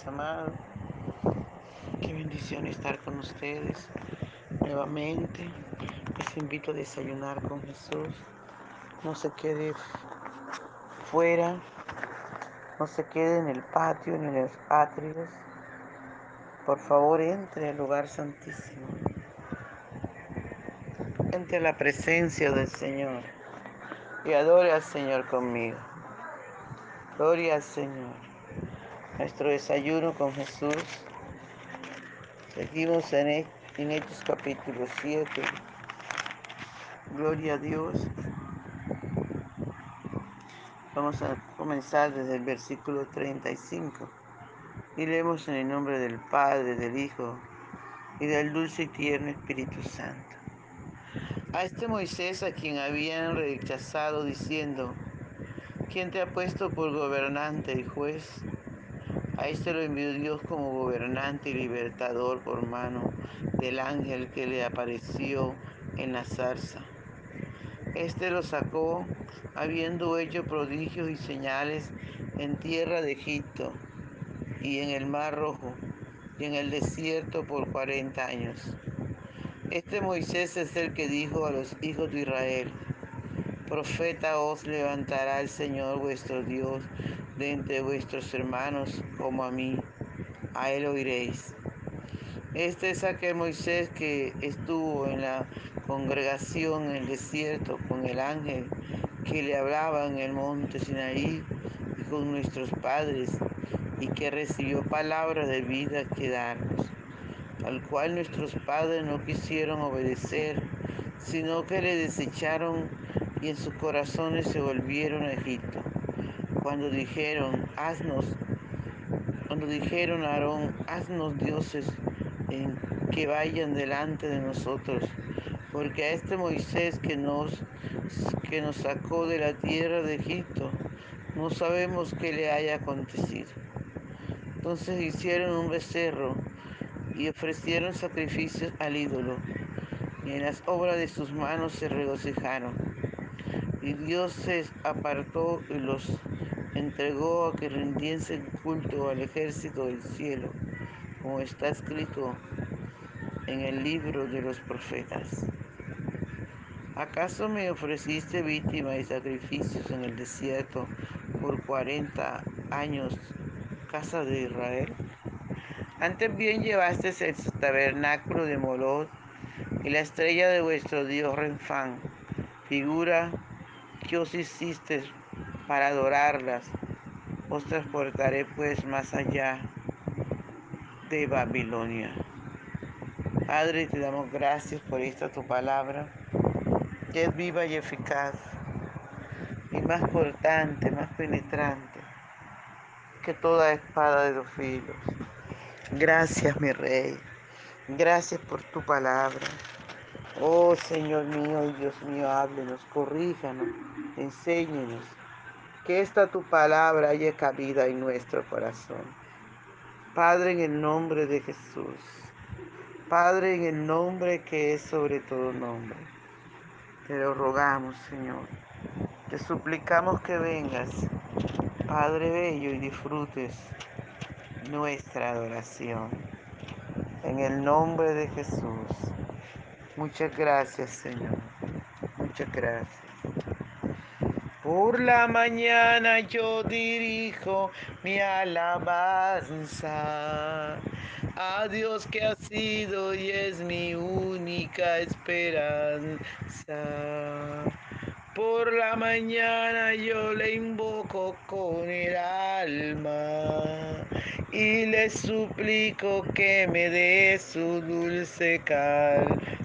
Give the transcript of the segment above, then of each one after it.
Mis amados. Qué bendición estar con ustedes nuevamente. Les invito a desayunar con Jesús. No se quede fuera, no se quede en el patio ni en los atrios. Por favor, entre al lugar santísimo. Entre la presencia del Señor y adore al Señor conmigo. Gloria al Señor. Nuestro desayuno con Jesús. Seguimos en, en Hechos capítulo 7. Gloria a Dios. Vamos a comenzar desde el versículo 35. Y leemos en el nombre del Padre, del Hijo y del dulce y tierno Espíritu Santo. A este Moisés a quien habían rechazado diciendo, ¿quién te ha puesto por gobernante y juez? A este lo envió Dios como gobernante y libertador por mano del ángel que le apareció en la zarza. Este lo sacó habiendo hecho prodigios y señales en tierra de Egipto y en el Mar Rojo y en el desierto por cuarenta años. Este Moisés es el que dijo a los hijos de Israel, profeta os levantará el Señor vuestro Dios de entre vuestros hermanos como a mí, a él oiréis. Este es aquel Moisés que estuvo en la congregación en el desierto con el ángel que le hablaba en el monte Sinaí y con nuestros padres y que recibió palabras de vida que darnos, al cual nuestros padres no quisieron obedecer, sino que le desecharon y en sus corazones se volvieron a Egipto. Cuando dijeron, haznos, cuando dijeron a Aarón, haznos dioses que vayan delante de nosotros, porque a este Moisés que nos, que nos sacó de la tierra de Egipto, no sabemos qué le haya acontecido. Entonces hicieron un becerro y ofrecieron sacrificios al ídolo, y en las obras de sus manos se regocijaron. Y Dios se apartó y los entregó a que rindiesen culto al ejército del cielo, como está escrito en el libro de los profetas. ¿Acaso me ofreciste víctima y sacrificios en el desierto por cuarenta años, casa de Israel? Antes bien llevaste el tabernáculo de Molot y la estrella de vuestro Dios Renfán, figura que os hiciste para adorarlas. Os transportaré pues más allá de Babilonia. Padre, te damos gracias por esta tu palabra, que es viva y eficaz, y más cortante, más penetrante que toda espada de dos filos. Gracias, mi Rey. Gracias por tu palabra. Oh Señor mío y Dios mío, háblenos, corríjanos, enséñenos. Que esta tu palabra haya cabida en nuestro corazón. Padre, en el nombre de Jesús. Padre, en el nombre que es sobre todo nombre. Te lo rogamos, Señor. Te suplicamos que vengas, Padre Bello, y disfrutes nuestra adoración. En el nombre de Jesús. Muchas gracias, Señor. Muchas gracias. Por la mañana yo dirijo mi alabanza a Dios que ha sido y es mi única esperanza. Por la mañana yo le invoco con el alma y le suplico que me dé su dulce calma.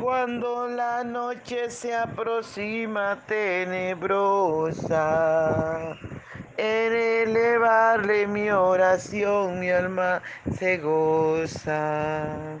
Cuando la noche se aproxima tenebrosa, En elevarle mi oración, mi alma se goza.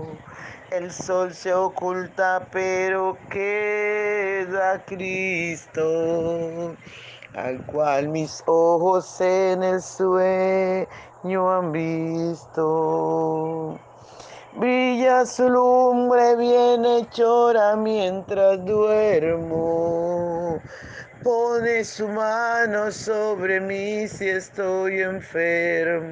El sol se oculta, pero queda Cristo, al cual mis ojos en el sueño han visto. Brilla su lumbre bienhechora mientras duermo pone su mano sobre mí si estoy enfermo.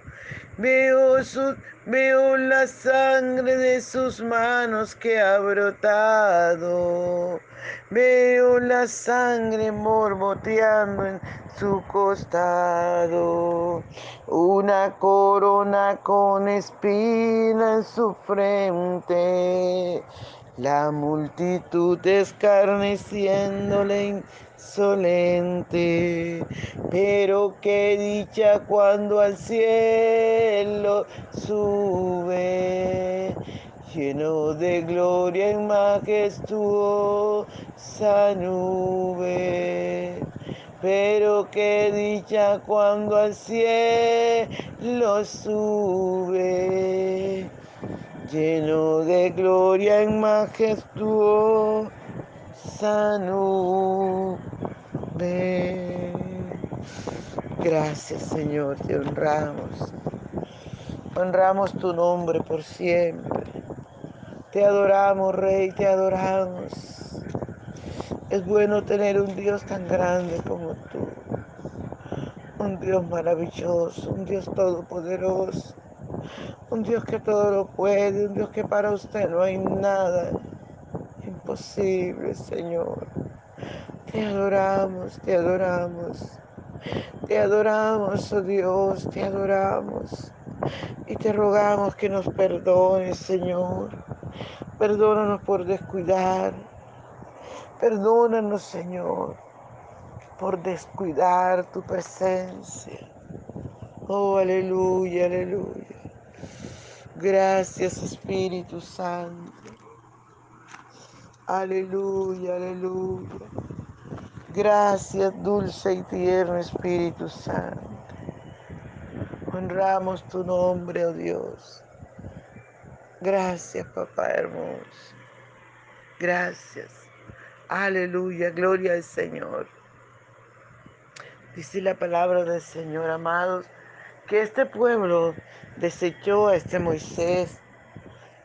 Veo, su, veo la sangre de sus manos que ha brotado. Veo la sangre mormoteando en su costado. Una corona con espina en su frente la multitud escarneciéndole insolente, pero qué dicha cuando al cielo sube, lleno de gloria y majestuosa nube. Pero qué dicha cuando al cielo sube lleno de gloria en majestuosa nube. Gracias Señor, te honramos. Honramos tu nombre por siempre. Te adoramos, Rey, te adoramos. Es bueno tener un Dios tan grande como tú. Un Dios maravilloso, un Dios todopoderoso un Dios que todo lo puede, un Dios que para usted no hay nada imposible, Señor. Te adoramos, te adoramos. Te adoramos, oh Dios, te adoramos. Y te rogamos que nos perdones, Señor. Perdónanos por descuidar. Perdónanos, Señor, por descuidar tu presencia. Oh, aleluya, aleluya. Gracias Espíritu Santo. Aleluya, aleluya. Gracias dulce y tierno Espíritu Santo. Honramos tu nombre, oh Dios. Gracias, papá hermoso. Gracias. Aleluya, gloria al Señor. Dice la palabra del Señor, amados que este pueblo desechó a este Moisés,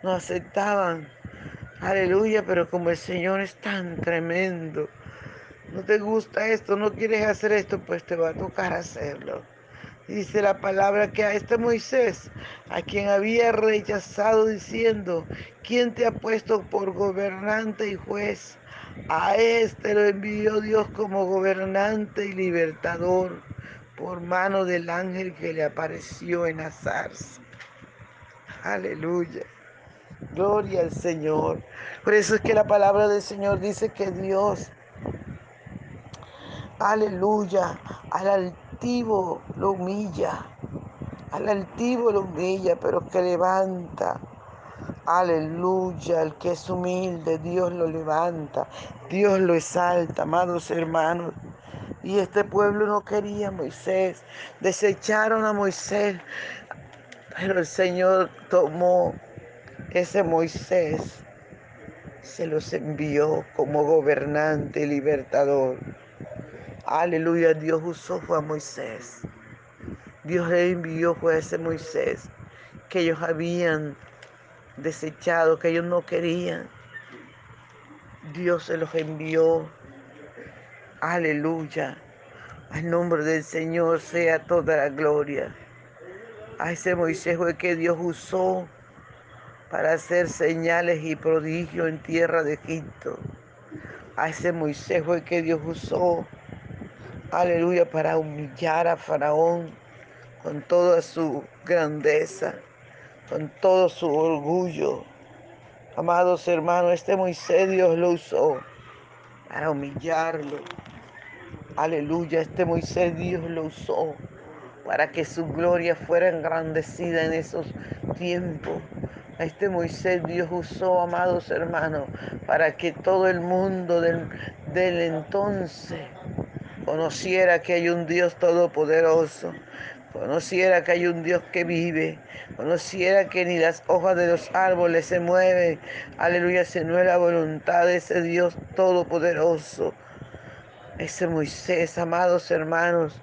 no aceptaban. Aleluya, pero como el Señor es tan tremendo, no te gusta esto, no quieres hacer esto, pues te va a tocar hacerlo. Dice la palabra que a este Moisés, a quien había rechazado diciendo, ¿quién te ha puesto por gobernante y juez? A este lo envió Dios como gobernante y libertador por mano del ángel que le apareció en la zarza. Aleluya. Gloria al Señor. Por eso es que la palabra del Señor dice que Dios, aleluya, al altivo lo humilla, al altivo lo humilla, pero que levanta Aleluya, el que es humilde, Dios lo levanta, Dios lo exalta, amados hermanos. Y este pueblo no quería a Moisés, desecharon a Moisés, pero el Señor tomó ese Moisés, se los envió como gobernante y libertador. Aleluya, Dios usó fue a Moisés. Dios le envió fue a ese Moisés que ellos habían desechado, que ellos no querían. Dios se los envió. Aleluya. Al nombre del Señor sea toda la gloria. A ese Moisés fue que Dios usó para hacer señales y prodigios en tierra de Egipto. A ese Moisés fue que Dios usó, aleluya, para humillar a Faraón con toda su grandeza con todo su orgullo. Amados hermanos, este Moisés Dios lo usó para humillarlo. Aleluya, este Moisés Dios lo usó para que su gloria fuera engrandecida en esos tiempos. Este Moisés Dios usó, amados hermanos, para que todo el mundo del, del entonces conociera que hay un Dios todopoderoso, conociera que hay un Dios que vive, conociera que ni las hojas de los árboles se mueven, aleluya, si no es la voluntad de ese Dios todopoderoso. Ese Moisés, amados hermanos,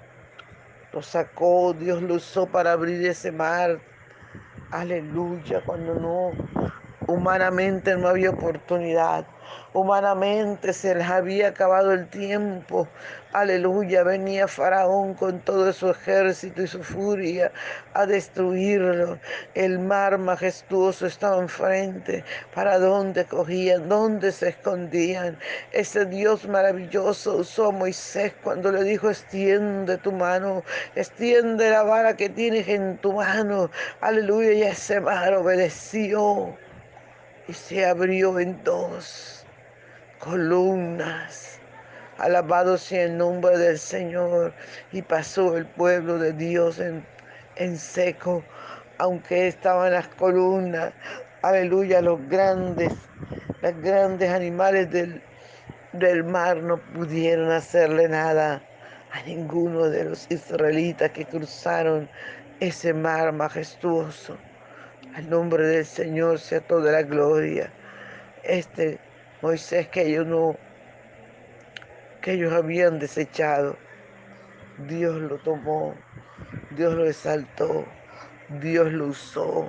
lo sacó, Dios lo usó para abrir ese mar. Aleluya, cuando no, humanamente no había oportunidad. Humanamente se les había acabado el tiempo. Aleluya, venía Faraón con todo su ejército y su furia a destruirlo. El mar majestuoso estaba enfrente. ¿Para dónde cogían? ¿Dónde se escondían? Ese Dios maravilloso usó Moisés cuando le dijo, extiende tu mano, extiende la vara que tienes en tu mano. Aleluya, y ese mar obedeció y se abrió en dos columnas. Alabado sea el nombre del Señor. Y pasó el pueblo de Dios en, en seco, aunque estaban las columnas. Aleluya, los grandes, los grandes animales del, del mar no pudieron hacerle nada a ninguno de los israelitas que cruzaron ese mar majestuoso. Al nombre del Señor sea toda la gloria. Este Moisés que ellos no, que ellos habían desechado. Dios lo tomó, Dios lo exaltó, Dios lo usó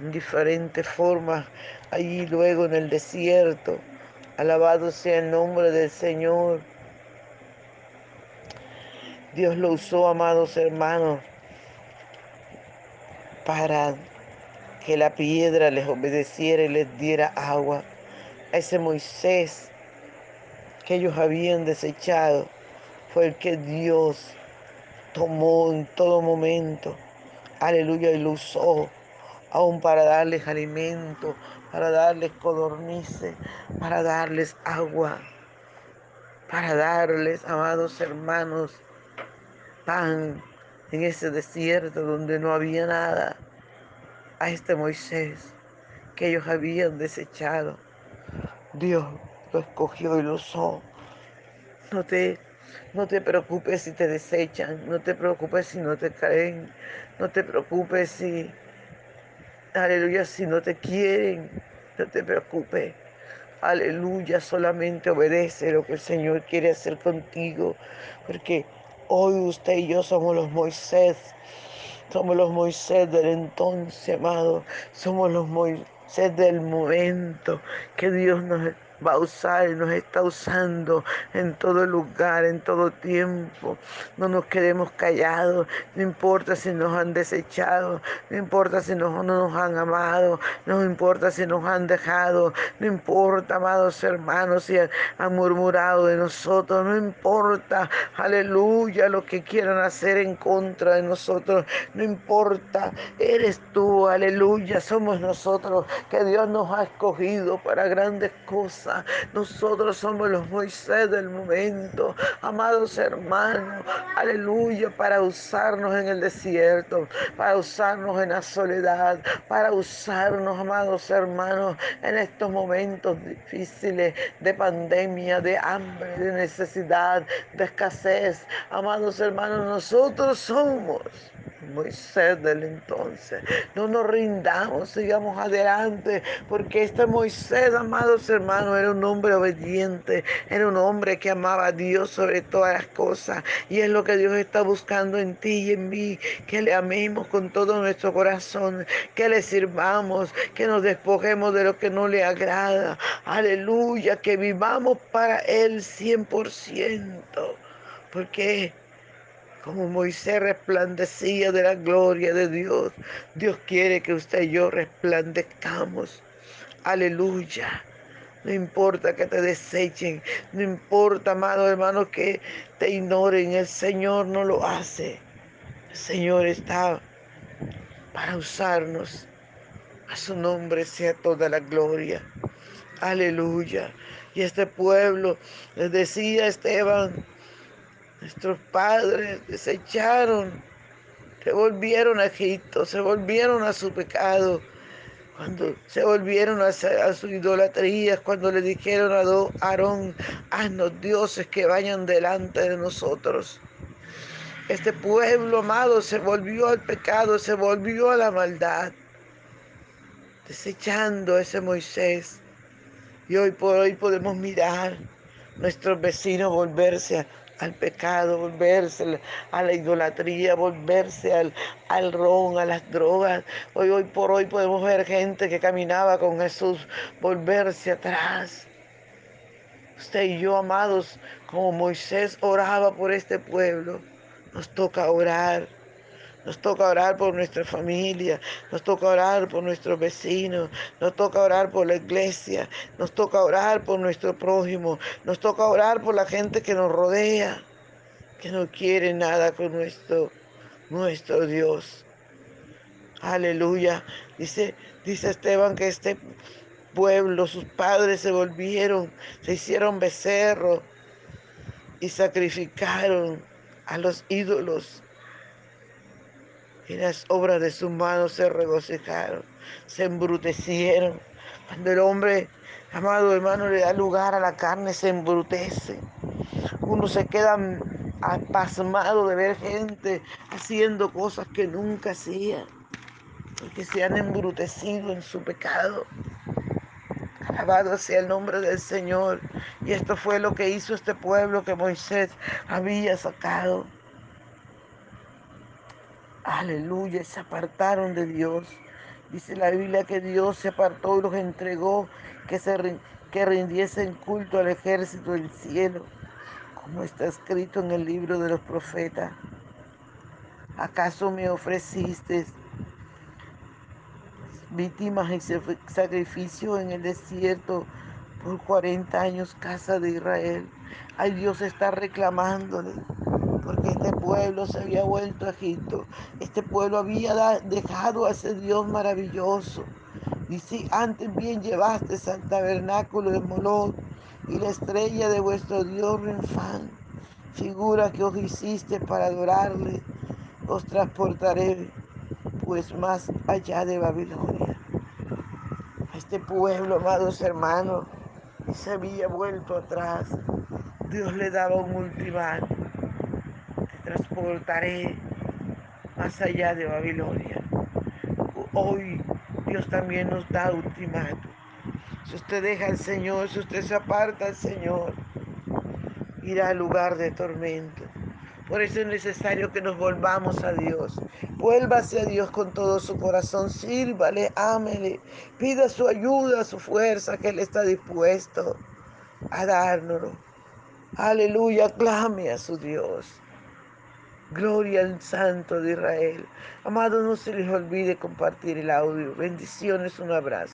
en diferentes formas allí luego en el desierto. Alabado sea el nombre del Señor. Dios lo usó, amados hermanos, para que la piedra les obedeciera y les diera agua a ese Moisés que ellos habían desechado, fue el que Dios tomó en todo momento. Aleluya, y lo usó aún para darles alimento, para darles codornices, para darles agua, para darles, amados hermanos, pan en ese desierto donde no había nada. A este Moisés que ellos habían desechado. Dios lo escogió y lo usó. No te, no te preocupes si te desechan, no te preocupes si no te caen, no te preocupes si, aleluya, si no te quieren, no te preocupes. Aleluya, solamente obedece lo que el Señor quiere hacer contigo, porque hoy usted y yo somos los Moisés, somos los Moisés del entonces, amado, somos los Moisés del momento que Dios nos va a usar y nos está usando en todo lugar, en todo tiempo. No nos quedemos callados, no importa si nos han desechado, no importa si no nos han amado, no importa si nos han dejado, no importa, amados hermanos, si han murmurado de nosotros, no importa, aleluya, lo que quieran hacer en contra de nosotros, no importa, eres tú, aleluya, somos nosotros que Dios nos ha escogido para grandes cosas Nosotros somos los Moisés del momento, amados hermanos, aleluya, para usarnos en el desierto, para usarnos en la soledad, para usarnos, amados hermanos, en estos momentos difíciles de pandemia, de hambre, de necesidad, de escasez. Amados hermanos, nosotros somos Moisés del entonces. No nos rindamos, sigamos adelante, porque este Moisés, amados hermanos, era un hombre obediente, era un hombre que amaba a Dios sobre todas las cosas. Y es lo que Dios está buscando en ti y en mí, que le amemos con todo nuestro corazón, que le sirvamos, que nos despojemos de lo que no le agrada. Aleluya, que vivamos para Él 100%. Porque como Moisés resplandecía de la gloria de Dios, Dios quiere que usted y yo resplandezcamos. Aleluya. No importa que te desechen, no importa, amado hermano, que te ignoren, el Señor no lo hace. El Señor está para usarnos. A su nombre sea toda la gloria. Aleluya. Y este pueblo, les decía Esteban, Nuestros padres desecharon, se volvieron a Egipto, se volvieron a su pecado, cuando se volvieron a, su idolatría, cuando le dijeron a Aarón, haznos dioses que vayan delante de nosotros. Este pueblo amado se volvió al pecado, se volvió a la maldad, desechando a ese Moisés. Y hoy por hoy podemos mirar nuestros vecinos volverse a al pecado, volverse a la idolatría, volverse al, al ron, a las drogas. Hoy, hoy por hoy podemos ver gente que caminaba con Jesús volverse atrás. Usted y yo, amados, como Moisés oraba por este pueblo, nos toca orar. Nos toca orar por nuestra familia, nos toca orar por nuestros vecinos, nos toca orar por la iglesia, nos toca orar por nuestro prójimo, nos toca orar por la gente que nos rodea, que no quiere nada con nuestro, nuestro Dios. Aleluya. Dice, dice Esteban que este pueblo, sus padres se volvieron, se hicieron becerros y sacrificaron a los ídolos y las obras de sus manos se regocijaron, se embrutecieron. Cuando el hombre, amado hermano, le da lugar a la carne, se embrutece. Uno se queda pasmado de ver gente haciendo cosas que nunca hacía, porque se han embrutecido en su pecado. Alabado sea el nombre del Señor. Y esto fue lo que hizo este pueblo que Moisés había sacado. Aleluya, se apartaron de Dios. Dice la Biblia que Dios se apartó y los entregó, que, se, que rindiesen culto al ejército del cielo, como está escrito en el libro de los profetas. ¿Acaso me ofreciste víctimas y sacrificio en el desierto por 40 años, casa de Israel? Ay, Dios está reclamándole porque este pueblo se había vuelto a Egipto. Este pueblo había dejado a ese Dios maravilloso. Y si antes bien llevaste al tabernáculo de Molot y la estrella de vuestro Dios Renfán, figura que os hiciste para adorarle, os transportaré pues más allá de Babilonia. este pueblo, amados hermanos, se había vuelto atrás. Dios le daba un ultimátum transportaré más allá de Babilonia. Hoy Dios también nos da ultimátum. Si usted deja al Señor, si usted se aparta al Señor, irá al lugar de tormento. Por eso es necesario que nos volvamos a Dios. Vuélvase a Dios con todo su corazón. Sírvale, ámele. Pida su ayuda, su fuerza, que Él está dispuesto a dárnoslo. Aleluya, clame a su Dios. Gloria al Santo de Israel. Amado, no se les olvide compartir el audio. Bendiciones, un abrazo.